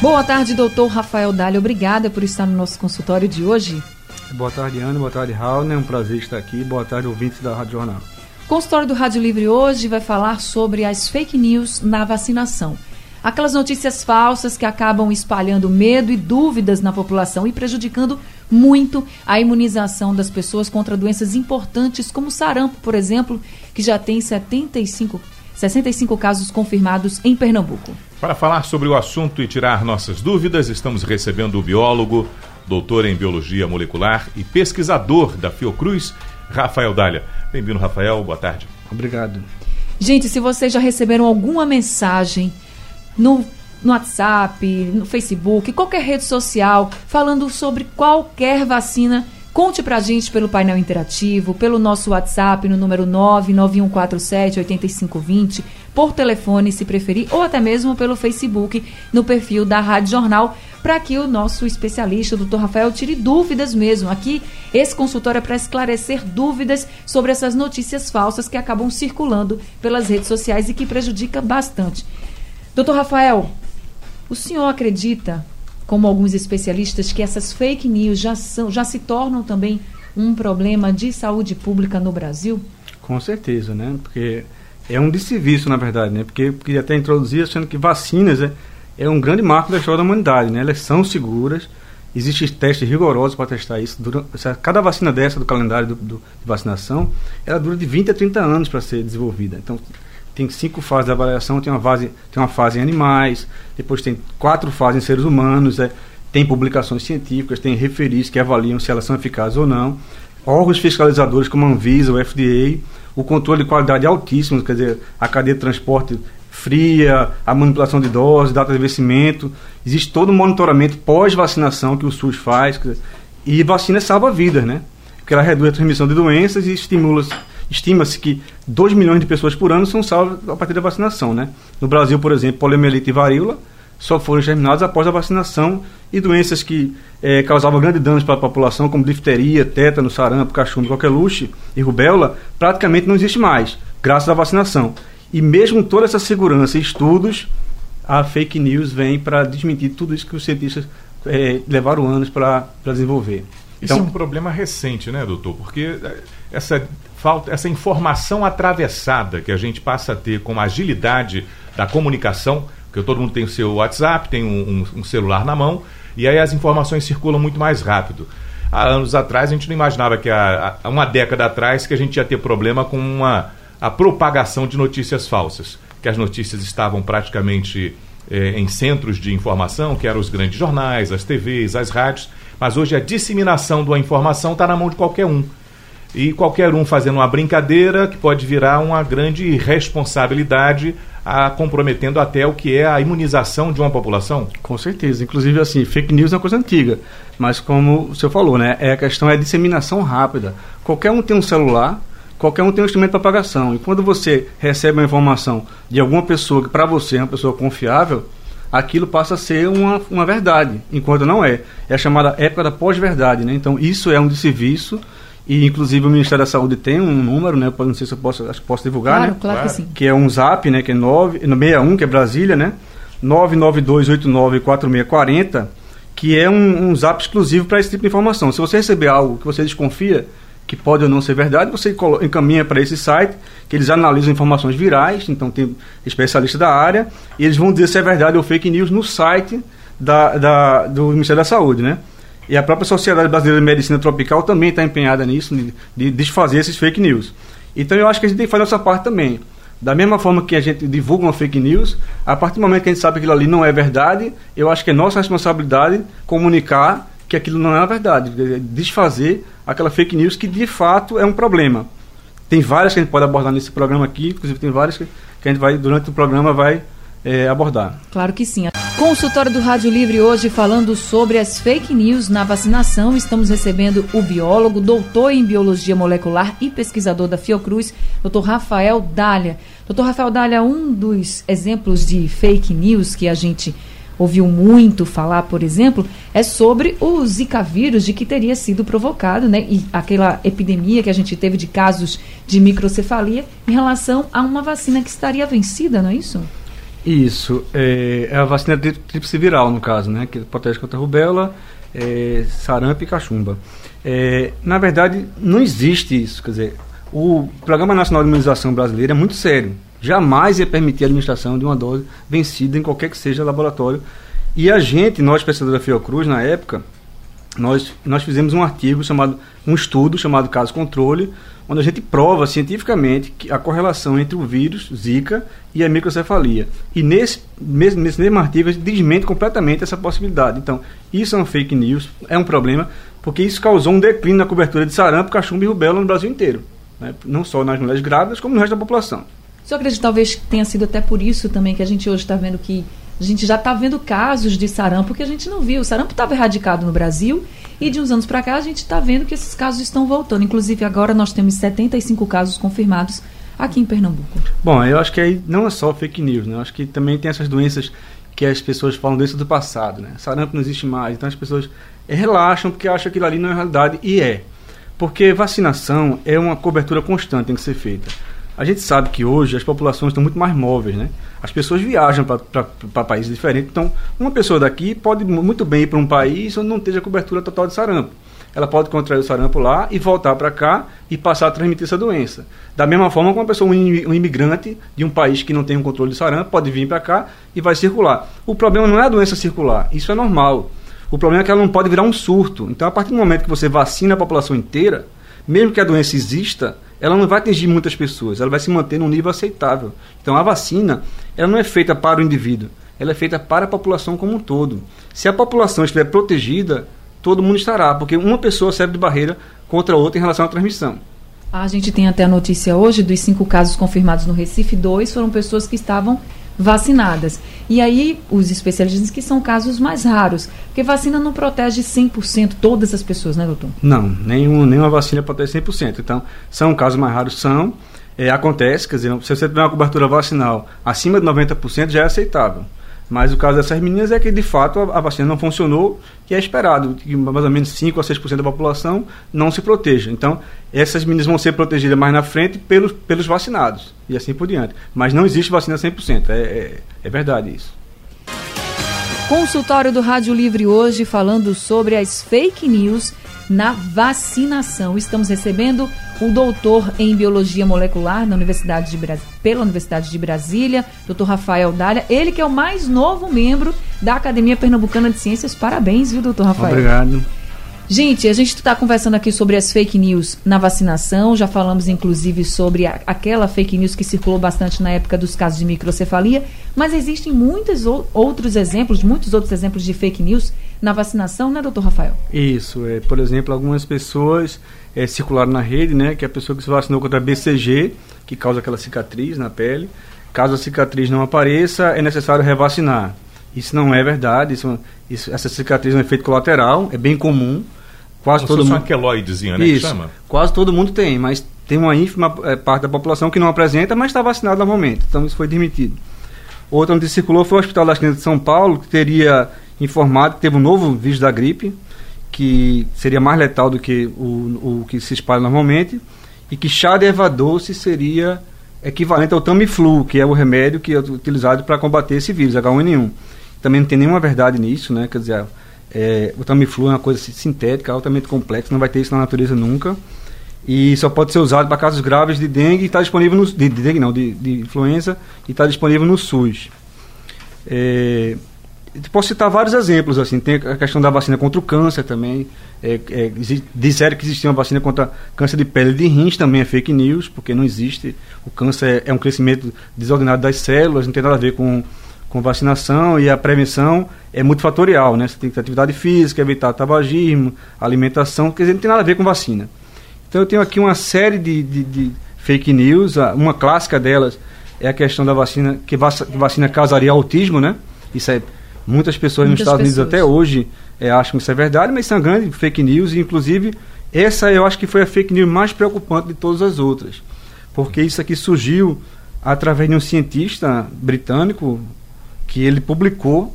Boa tarde, doutor Rafael Dália. Obrigada por estar no nosso consultório de hoje. Boa tarde, Ana. Boa tarde, Raul. É um prazer estar aqui. Boa tarde, ouvintes da Rádio Jornal. O consultório do Rádio Livre hoje vai falar sobre as fake news na vacinação. Aquelas notícias falsas que acabam espalhando medo e dúvidas na população e prejudicando muito a imunização das pessoas contra doenças importantes como sarampo, por exemplo, que já tem 75 65 casos confirmados em Pernambuco. Para falar sobre o assunto e tirar nossas dúvidas, estamos recebendo o biólogo, doutor em biologia molecular e pesquisador da Fiocruz, Rafael Dália. Bem-vindo, Rafael. Boa tarde. Obrigado. Gente, se vocês já receberam alguma mensagem no, no WhatsApp, no Facebook, qualquer rede social, falando sobre qualquer vacina, Conte pra gente pelo painel interativo, pelo nosso WhatsApp no número 991478520, por telefone se preferir, ou até mesmo pelo Facebook no perfil da Rádio Jornal, para que o nosso especialista, doutor Rafael, tire dúvidas mesmo. Aqui, esse consultório é para esclarecer dúvidas sobre essas notícias falsas que acabam circulando pelas redes sociais e que prejudica bastante. Doutor Rafael, o senhor acredita como alguns especialistas, que essas fake news já, são, já se tornam também um problema de saúde pública no Brasil? Com certeza, né? Porque é um desserviço, na verdade, né? Porque queria até introduzir achando que vacinas é, é um grande marco da história da humanidade, né? Elas são seguras, existem testes rigorosos para testar isso. Dura, cada vacina dessa do calendário do, do, de vacinação, ela dura de 20 a 30 anos para ser desenvolvida. Então, tem cinco fases de avaliação, tem uma fase, tem uma fase em animais, depois tem quatro fases em seres humanos, é, tem publicações científicas, tem referis que avaliam se elas são eficazes ou não, órgãos fiscalizadores como a Anvisa, o FDA, o controle de qualidade altíssimo, quer dizer, a cadeia de transporte fria, a manipulação de doses, data de vencimento, existe todo um monitoramento pós-vacinação que o SUS faz, dizer, e vacina salva vidas, né? Porque ela reduz a transmissão de doenças e estimula Estima-se que 2 milhões de pessoas por ano são salvas a partir da vacinação. Né? No Brasil, por exemplo, poliomielite e varíola só foram exterminados após a vacinação e doenças que é, causavam grandes danos para a população, como difteria, tétano, sarampo, cachumba, coqueluche e rubéola, praticamente não existe mais, graças à vacinação. E mesmo toda essa segurança e estudos, a fake news vem para desmentir tudo isso que os cientistas é, levaram anos para desenvolver. Isso então, é um problema recente, né, doutor? Porque é, essa falta essa informação atravessada que a gente passa a ter com a agilidade da comunicação, porque todo mundo tem o seu WhatsApp, tem um, um, um celular na mão, e aí as informações circulam muito mais rápido. Há anos atrás a gente não imaginava que há, uma década atrás que a gente ia ter problema com uma, a propagação de notícias falsas, que as notícias estavam praticamente eh, em centros de informação, que eram os grandes jornais, as TVs, as rádios, mas hoje a disseminação da informação está na mão de qualquer um e qualquer um fazendo uma brincadeira que pode virar uma grande responsabilidade, a, comprometendo até o que é a imunização de uma população? Com certeza. Inclusive, assim, fake news é uma coisa antiga. Mas como o senhor falou, né? É, a questão é a disseminação rápida. Qualquer um tem um celular, qualquer um tem um instrumento de propagação. E quando você recebe uma informação de alguma pessoa que para você é uma pessoa confiável, aquilo passa a ser uma, uma verdade, enquanto não é. É a chamada época da pós-verdade, né? Então, isso é um desserviço e inclusive o Ministério da Saúde tem um número, né? Não sei se eu posso, acho que posso divulgar, claro, né? Claro que sim. Que é um zap, né? Que é 9, 61, que é Brasília, né? 992894640, que é um, um zap exclusivo para esse tipo de informação. Se você receber algo que você desconfia que pode ou não ser verdade, você encaminha para esse site, que eles analisam informações virais, então tem especialistas da área, e eles vão dizer se é verdade ou fake news no site da, da, do Ministério da Saúde, né? E a própria Sociedade Brasileira de Medicina Tropical também está empenhada nisso, de, de desfazer esses fake news. Então eu acho que a gente tem que fazer essa parte também. Da mesma forma que a gente divulga uma fake news, a partir do momento que a gente sabe que aquilo ali não é verdade, eu acho que é nossa responsabilidade comunicar que aquilo não é a verdade, desfazer aquela fake news que de fato é um problema. Tem várias que a gente pode abordar nesse programa aqui, inclusive tem várias que a gente vai, durante o programa, vai é, abordar. Claro que sim. Consultório do Rádio Livre hoje falando sobre as fake news na vacinação. Estamos recebendo o biólogo, doutor em biologia molecular e pesquisador da Fiocruz, doutor Rafael Dália. Doutor Rafael Dália, um dos exemplos de fake news que a gente ouviu muito falar, por exemplo, é sobre o Zika vírus, de que teria sido provocado, né? E aquela epidemia que a gente teve de casos de microcefalia em relação a uma vacina que estaria vencida, não é isso? Isso, é, é a vacina tríplice viral, no caso, né? Que protege contra rubéola, é, sarampo e cachumba. É, na verdade, não existe isso. Quer dizer, o Programa Nacional de Imunização Brasileiro é muito sério. Jamais ia permitir a administração de uma dose vencida em qualquer que seja laboratório. E a gente, nós pesquisadores da Fiocruz, na época, nós, nós fizemos um artigo chamado, um estudo chamado Caso Controle, onde a gente prova cientificamente a correlação entre o vírus Zika e a microcefalia. E nesse mesmo, nesse mesmo artigo a gente desmente completamente essa possibilidade. Então, isso é um fake news, é um problema, porque isso causou um declínio na cobertura de sarampo, cachumba e rubéola no Brasil inteiro. Né? Não só nas mulheres grávidas, como no resto da população. O senhor acredita talvez tenha sido até por isso também que a gente hoje está vendo que a gente já está vendo casos de sarampo que a gente não viu. O sarampo estava erradicado no Brasil e de uns anos para cá a gente está vendo que esses casos estão voltando. Inclusive agora nós temos 75 casos confirmados aqui em Pernambuco. Bom, eu acho que aí não é só fake news, né? Eu acho que também tem essas doenças que as pessoas falam doença do passado, né? Sarampo não existe mais, então as pessoas relaxam porque acham que aquilo ali não é realidade e é. Porque vacinação é uma cobertura constante tem que ser feita. A gente sabe que hoje as populações estão muito mais móveis, né? As pessoas viajam para países diferentes. Então, uma pessoa daqui pode muito bem ir para um país onde não esteja cobertura total de sarampo. Ela pode contrair o sarampo lá e voltar para cá e passar a transmitir essa doença. Da mesma forma que uma pessoa, um imigrante de um país que não tem um controle de sarampo, pode vir para cá e vai circular. O problema não é a doença circular, isso é normal. O problema é que ela não pode virar um surto. Então, a partir do momento que você vacina a população inteira, mesmo que a doença exista, ela não vai atingir muitas pessoas, ela vai se manter num nível aceitável. Então a vacina, ela não é feita para o indivíduo, ela é feita para a população como um todo. Se a população estiver protegida, todo mundo estará, porque uma pessoa serve de barreira contra a outra em relação à transmissão. A gente tem até a notícia hoje dos cinco casos confirmados no Recife, dois foram pessoas que estavam vacinadas. E aí, os especialistas dizem que são casos mais raros, porque vacina não protege 100% todas as pessoas, né, doutor? Não, nenhum, nenhuma vacina protege 100%. Então, são casos mais raros, são. É, acontece, quer dizer, se você tiver uma cobertura vacinal acima de 90%, já é aceitável. Mas o caso dessas meninas é que, de fato, a, a vacina não funcionou e é esperado que mais ou menos 5 a 6% da população não se proteja. Então, essas meninas vão ser protegidas mais na frente pelos, pelos vacinados e assim por diante. Mas não existe vacina 100%, é, é, é verdade isso. Consultório do Rádio Livre hoje falando sobre as fake news na vacinação. Estamos recebendo o doutor em biologia molecular na Universidade de Bras... pela Universidade de Brasília, doutor Rafael Dália, ele que é o mais novo membro da Academia Pernambucana de Ciências. Parabéns, viu, doutor Rafael? Obrigado. Gente, a gente está conversando aqui sobre as fake news na vacinação. Já falamos, inclusive, sobre a, aquela fake news que circulou bastante na época dos casos de microcefalia. Mas existem muitos outros exemplos, muitos outros exemplos de fake news na vacinação, né, doutor Rafael? Isso. É, por exemplo, algumas pessoas é, circularam na rede, né, que a pessoa que se vacinou contra a BCG, que causa aquela cicatriz na pele. Caso a cicatriz não apareça, é necessário revacinar. Isso não é verdade. Isso, isso, essa cicatriz é um efeito colateral, é bem comum. Quase Como todo mundo. queloidezinha, né? Isso. Quase todo mundo tem, mas tem uma ínfima é, parte da população que não apresenta, mas está vacinado normalmente. Então isso foi demitido. Outra onde circulou foi o Hospital das Clínicas de São Paulo, que teria informado que teve um novo vírus da gripe, que seria mais letal do que o, o que se espalha normalmente, e que chá de erva doce seria equivalente ao Tamiflu, que é o remédio que é utilizado para combater esse vírus, H1N1. Também não tem nenhuma verdade nisso, né? Quer dizer, é, o Tamiflu é uma coisa sintética, altamente complexa, não vai ter isso na natureza nunca. E só pode ser usado para casos graves de dengue e está disponível no, de, de, dengue não, de, de influenza e está disponível no SUS. É, posso citar vários exemplos, assim, tem a questão da vacina contra o câncer também. É, é, disseram que existia uma vacina contra câncer de pele de rins, também é fake news, porque não existe. O câncer é, um crescimento desordenado das células, não tem nada a ver com com vacinação e a prevenção é multifatorial, né? Você tem que ter atividade física, evitar tabagismo, alimentação, quer dizer, não tem nada a ver com vacina. Então eu tenho aqui uma série de, de, de fake news, uma clássica delas é a questão da vacina, que, vac, que vacina causaria autismo, né? Isso é Muitas pessoas Muitas nos Estados pessoas. Unidos até hoje é, acham que isso é verdade, mas são grandes fake news, e inclusive essa eu acho que foi a fake news mais preocupante de todas as outras. Porque isso aqui surgiu através de um cientista britânico que ele publicou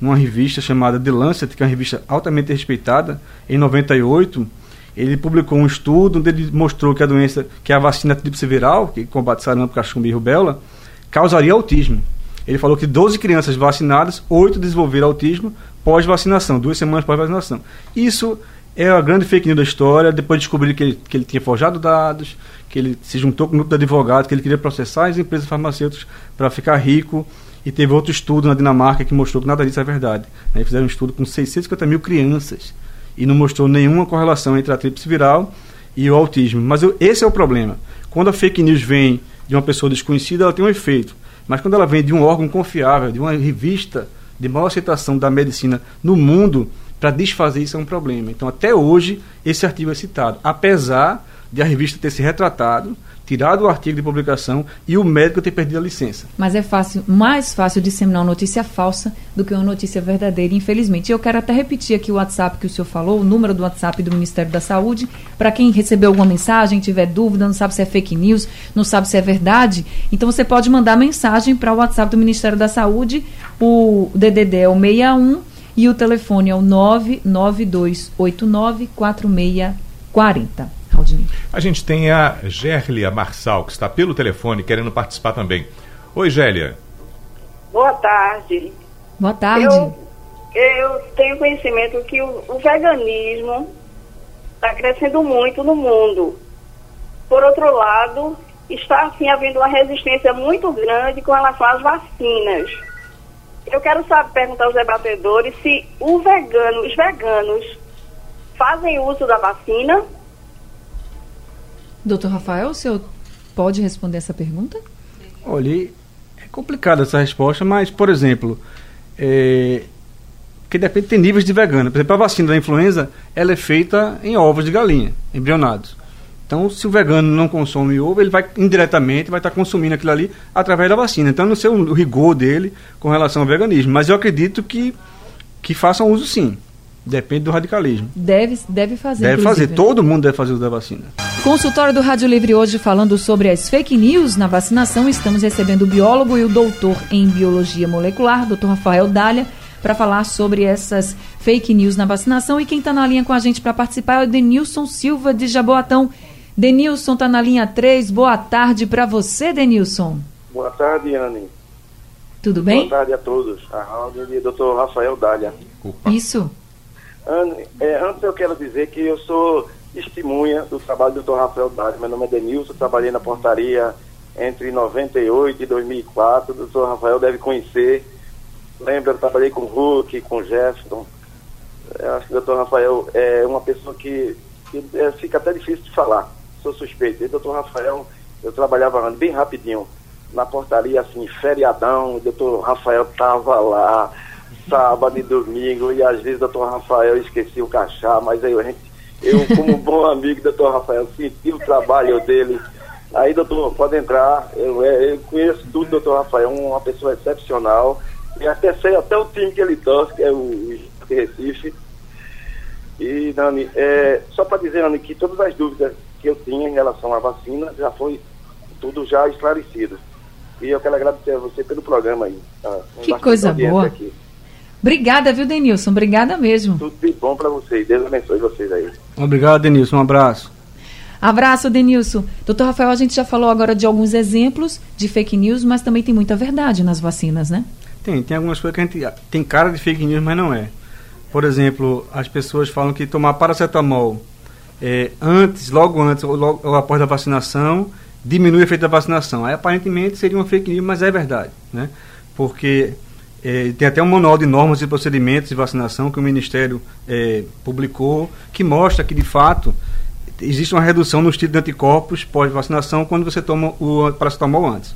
numa revista chamada The Lancet, que é uma revista altamente respeitada, em 98, ele publicou um estudo onde ele mostrou que a doença, que a vacina tríplice viral, que combate sarampo, cachumba e rubéola, causaria autismo. Ele falou que 12 crianças vacinadas, 8 desenvolveram autismo pós-vacinação, duas semanas pós-vacinação. Isso é a grande fake news da história. Depois descobriram que ele, que ele tinha forjado dados, que ele se juntou com um grupo de advogados, que ele queria processar as empresas farmacêuticas para ficar rico. E teve outro estudo na Dinamarca que mostrou que nada disso é verdade. Né? Fizeram um estudo com 650 mil crianças e não mostrou nenhuma correlação entre a tríplice viral e o autismo. Mas eu, esse é o problema. Quando a fake news vem de uma pessoa desconhecida, ela tem um efeito. Mas quando ela vem de um órgão confiável, de uma revista de maior aceitação da medicina no mundo, para desfazer isso é um problema. Então, até hoje, esse artigo é citado. Apesar de a revista ter se retratado, tirado o artigo de publicação e o médico ter perdido a licença. Mas é fácil, mais fácil disseminar uma notícia falsa do que uma notícia verdadeira, infelizmente. Eu quero até repetir aqui o WhatsApp que o senhor falou, o número do WhatsApp do Ministério da Saúde, para quem recebeu alguma mensagem, tiver dúvida, não sabe se é fake news, não sabe se é verdade, então você pode mandar mensagem para o WhatsApp do Ministério da Saúde, o DDD é o 61 e o telefone é o 99289 4640. A gente tem a Gérlia Marçal, que está pelo telefone querendo participar também. Oi, Gélia. Boa tarde. Boa tarde. Eu, eu tenho conhecimento que o, o veganismo está crescendo muito no mundo. Por outro lado, está assim havendo uma resistência muito grande com relação às vacinas. Eu quero saber, perguntar aos debatedores se o vegano, os veganos fazem uso da vacina Doutor Rafael, o senhor pode responder essa pergunta? Olha, é complicada essa resposta, mas, por exemplo, é, que depende, tem níveis de vegana. Por exemplo, a vacina da influenza, ela é feita em ovos de galinha, embrionados. Então, se o vegano não consome ovo, ele vai indiretamente vai estar consumindo aquilo ali através da vacina. Então, não sei o rigor dele com relação ao veganismo, mas eu acredito que, que façam uso sim. Depende do radicalismo. Deve, deve fazer. Deve fazer, todo mundo deve fazer uso da vacina. Consultório do Rádio Livre hoje falando sobre as fake news na vacinação. Estamos recebendo o biólogo e o doutor em biologia molecular, doutor Rafael Dália, para falar sobre essas fake news na vacinação. E quem está na linha com a gente para participar é o Denilson Silva de Jaboatão. Denilson está na linha 3. Boa tarde para você, Denilson. Boa tarde, Anne. Tudo bem? Boa tarde a todos. A Rádio e o doutor Rafael Dália. Opa. Isso. É, antes eu quero dizer que eu sou testemunha do trabalho do Dr. Rafael Dário. Meu nome é Denilson, trabalhei na portaria entre 98 e 2004. O Dr. Rafael deve conhecer. Lembra, eu trabalhei com o Hulk, com o Jefferson. Eu acho que o Dr. Rafael é uma pessoa que, que é, fica até difícil de falar. Sou suspeito. E Dr. Rafael, eu trabalhava bem rapidinho na portaria, assim, feriadão. O Dr. Rafael estava lá sábado e domingo, e às vezes o doutor Rafael esquecia o cachá, mas aí eu, como bom amigo do doutor Rafael, senti o trabalho dele. Aí, doutor, pode entrar. Eu, é, eu conheço tudo do doutor Rafael, uma pessoa excepcional. E até sei até o time que ele torce, que é o Recife. E, Dani, é, só para dizer, Dani, que todas as dúvidas que eu tinha em relação à vacina já foi tudo já esclarecido. E eu quero agradecer a você pelo programa aí. Tá? Que coisa boa. Aqui. Obrigada, viu, Denilson? Obrigada mesmo. Tudo de bom para vocês. Deus abençoe vocês aí. Obrigado, Denilson. Um abraço. Abraço, Denilson. Doutor Rafael, a gente já falou agora de alguns exemplos de fake news, mas também tem muita verdade nas vacinas, né? Tem, tem algumas coisas que a gente tem cara de fake news, mas não é. Por exemplo, as pessoas falam que tomar paracetamol é, antes, logo antes ou, logo, ou após a vacinação, diminui o efeito da vacinação. Aí aparentemente seria uma fake news, mas é verdade, né? Porque é, tem até um manual de normas e procedimentos de vacinação que o Ministério é, publicou, que mostra que, de fato, existe uma redução no estilo de anticorpos pós-vacinação quando você toma o paracetamol antes.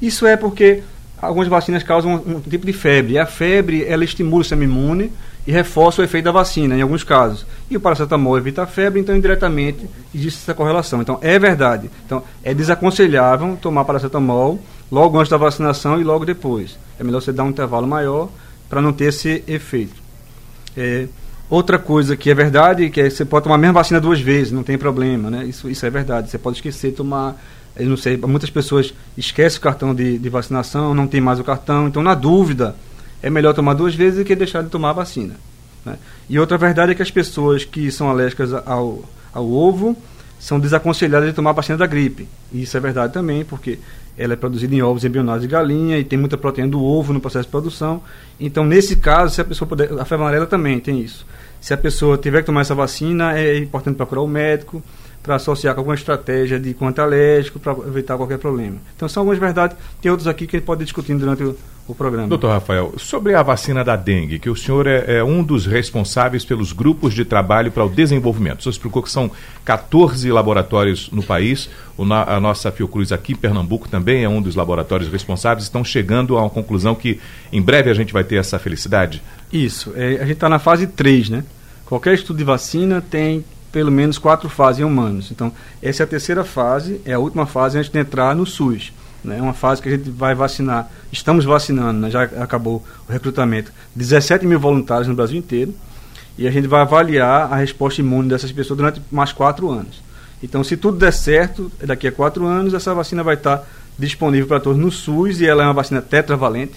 Isso é porque algumas vacinas causam um, um tipo de febre. E a febre, ela estimula o sistema imune e reforça o efeito da vacina, em alguns casos. E o paracetamol evita a febre, então, indiretamente, existe essa correlação. Então, é verdade. Então, é desaconselhável tomar paracetamol logo antes da vacinação e logo depois. É melhor você dar um intervalo maior para não ter esse efeito. É, outra coisa que é verdade, que é você pode tomar a mesma vacina duas vezes, não tem problema, né? Isso, isso é verdade. Você pode esquecer de tomar, eu não sei, muitas pessoas esquecem o cartão de, de vacinação, não tem mais o cartão, então na dúvida é melhor tomar duas vezes do que deixar de tomar a vacina. Né? E outra verdade é que as pessoas que são alérgicas ao, ao ovo são desaconselhadas de tomar a vacina da gripe. E isso é verdade também, porque ela é produzida em ovos embrionários de galinha e tem muita proteína do ovo no processo de produção. Então, nesse caso, se a pessoa puder, a febre amarela também tem isso. Se a pessoa tiver que tomar essa vacina, é importante procurar o médico para associar com alguma estratégia de conta alérgico para evitar qualquer problema. Então, são algumas verdades. Tem outros aqui que a gente pode ir discutindo durante o, o programa. Doutor Rafael, sobre a vacina da dengue, que o senhor é, é, um dos responsáveis pelos grupos de trabalho para o desenvolvimento. O senhor explicou que são 14 laboratórios no país. Na, a nossa Fiocruz aqui em Pernambuco também é um dos laboratórios responsáveis. Estão chegando a uma conclusão que em breve a gente vai ter essa felicidade? Isso. É, a gente está na fase 3, né? Qualquer estudo de vacina tem pelo menos quatro fases em humanos. Então, essa é a terceira fase, é a última fase antes de entrar no SUS. Né? uma fase que a gente vai vacinar, estamos vacinando, né? já acabou o recrutamento, 17 mil voluntários no Brasil inteiro, e a gente vai avaliar a resposta imune dessas pessoas durante mais quatro anos. Então, se tudo der certo, daqui a quatro anos, essa vacina vai estar disponível para todos no SUS e ela é uma vacina tetravalente,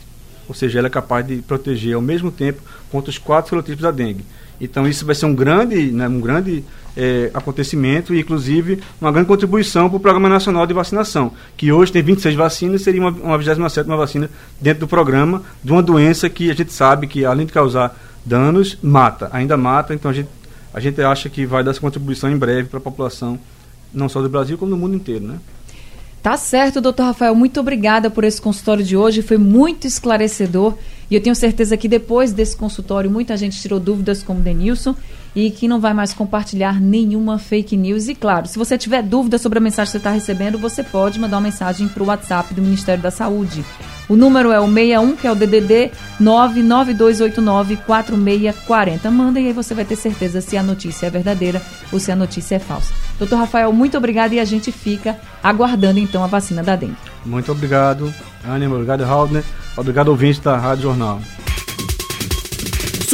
ou seja, ela é capaz de proteger ao mesmo tempo contra os quatro serotipos da dengue. Então isso vai ser um grande, né, um grande é, acontecimento e, inclusive, uma grande contribuição para o Programa Nacional de Vacinação, que hoje tem 26 vacinas, seria uma, uma 27 vacina dentro do programa de uma doença que a gente sabe que, além de causar danos, mata, ainda mata, então a gente, a gente acha que vai dar essa contribuição em breve para a população, não só do Brasil, como do mundo inteiro, né? Tá certo, doutor Rafael. Muito obrigada por esse consultório de hoje. Foi muito esclarecedor. E eu tenho certeza que depois desse consultório, muita gente tirou dúvidas, como o Denilson, e que não vai mais compartilhar nenhuma fake news. E claro, se você tiver dúvida sobre a mensagem que você está recebendo, você pode mandar uma mensagem para o WhatsApp do Ministério da Saúde. O número é o 61, que é o DDD 992894640. Manda e aí você vai ter certeza se a notícia é verdadeira ou se a notícia é falsa. Doutor Rafael, muito obrigado e a gente fica aguardando então a vacina da dengue. Muito obrigado, Anima. Obrigado, Haldner. Obrigado, ouvinte da Rádio Jornal.